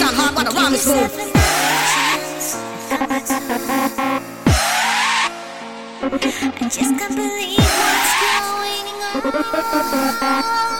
sound hard, but the rhyme is smooth. I just can't believe what's going on.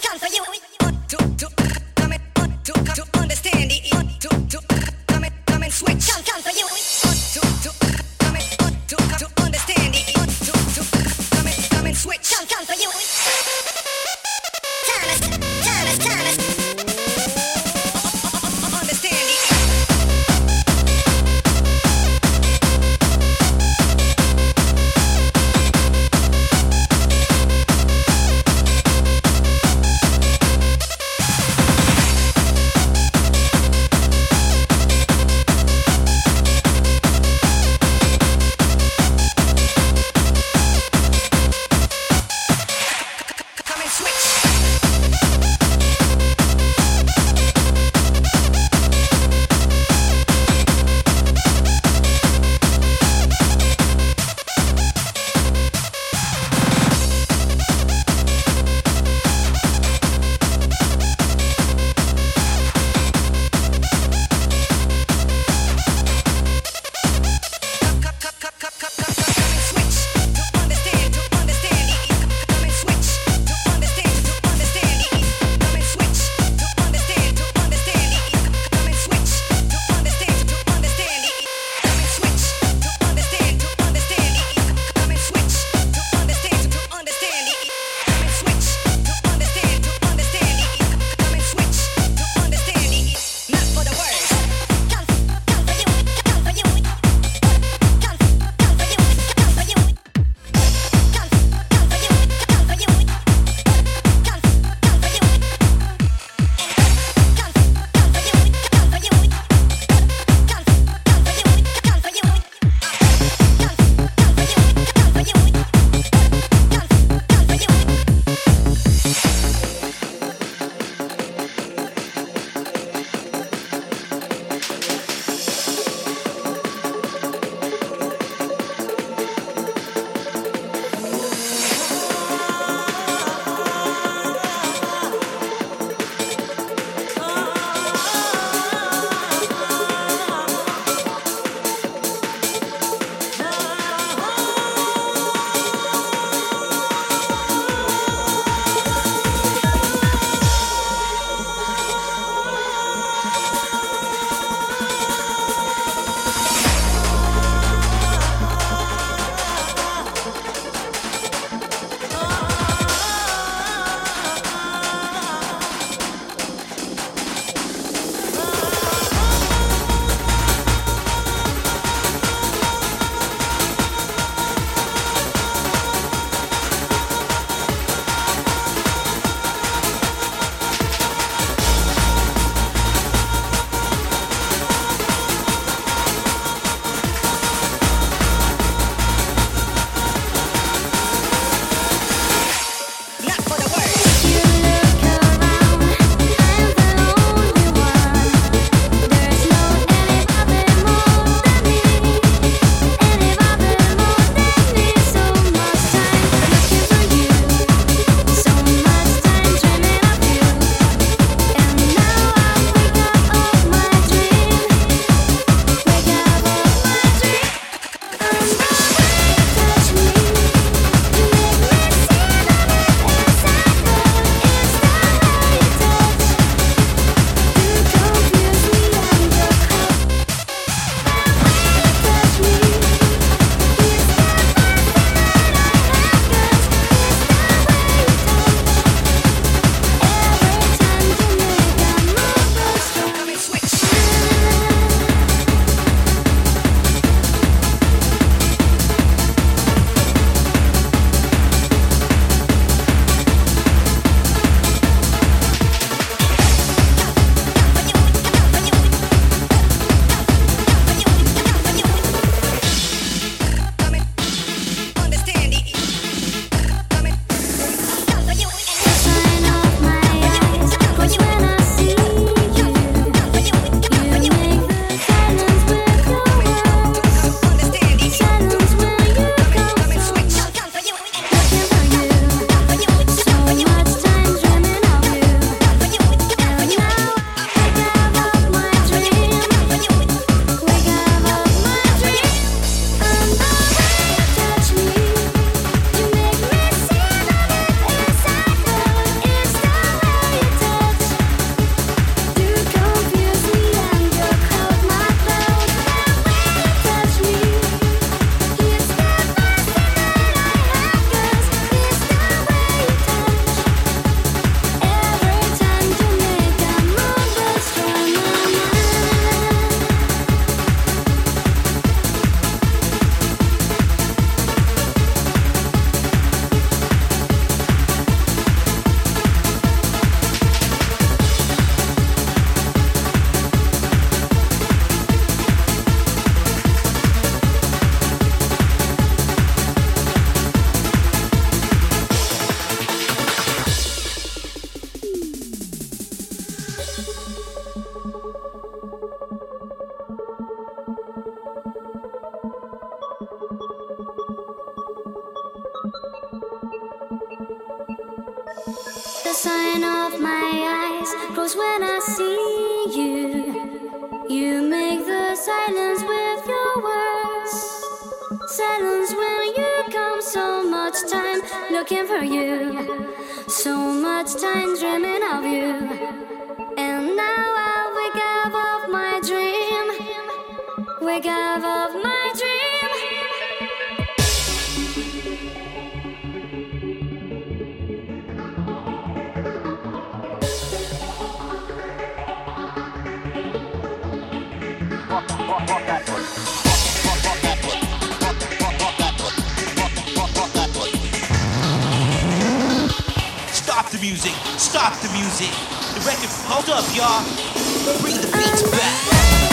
come, come for you. One, two, two, come it, one, two, come. Two. When I see you. You make the silence with your words. Silence when you come, so much time looking for you. So much time dreaming of you. And now I wake up of my dream. Wake up of my the music. Stop the music. The record. Hold up, y'all. Bring the beats back.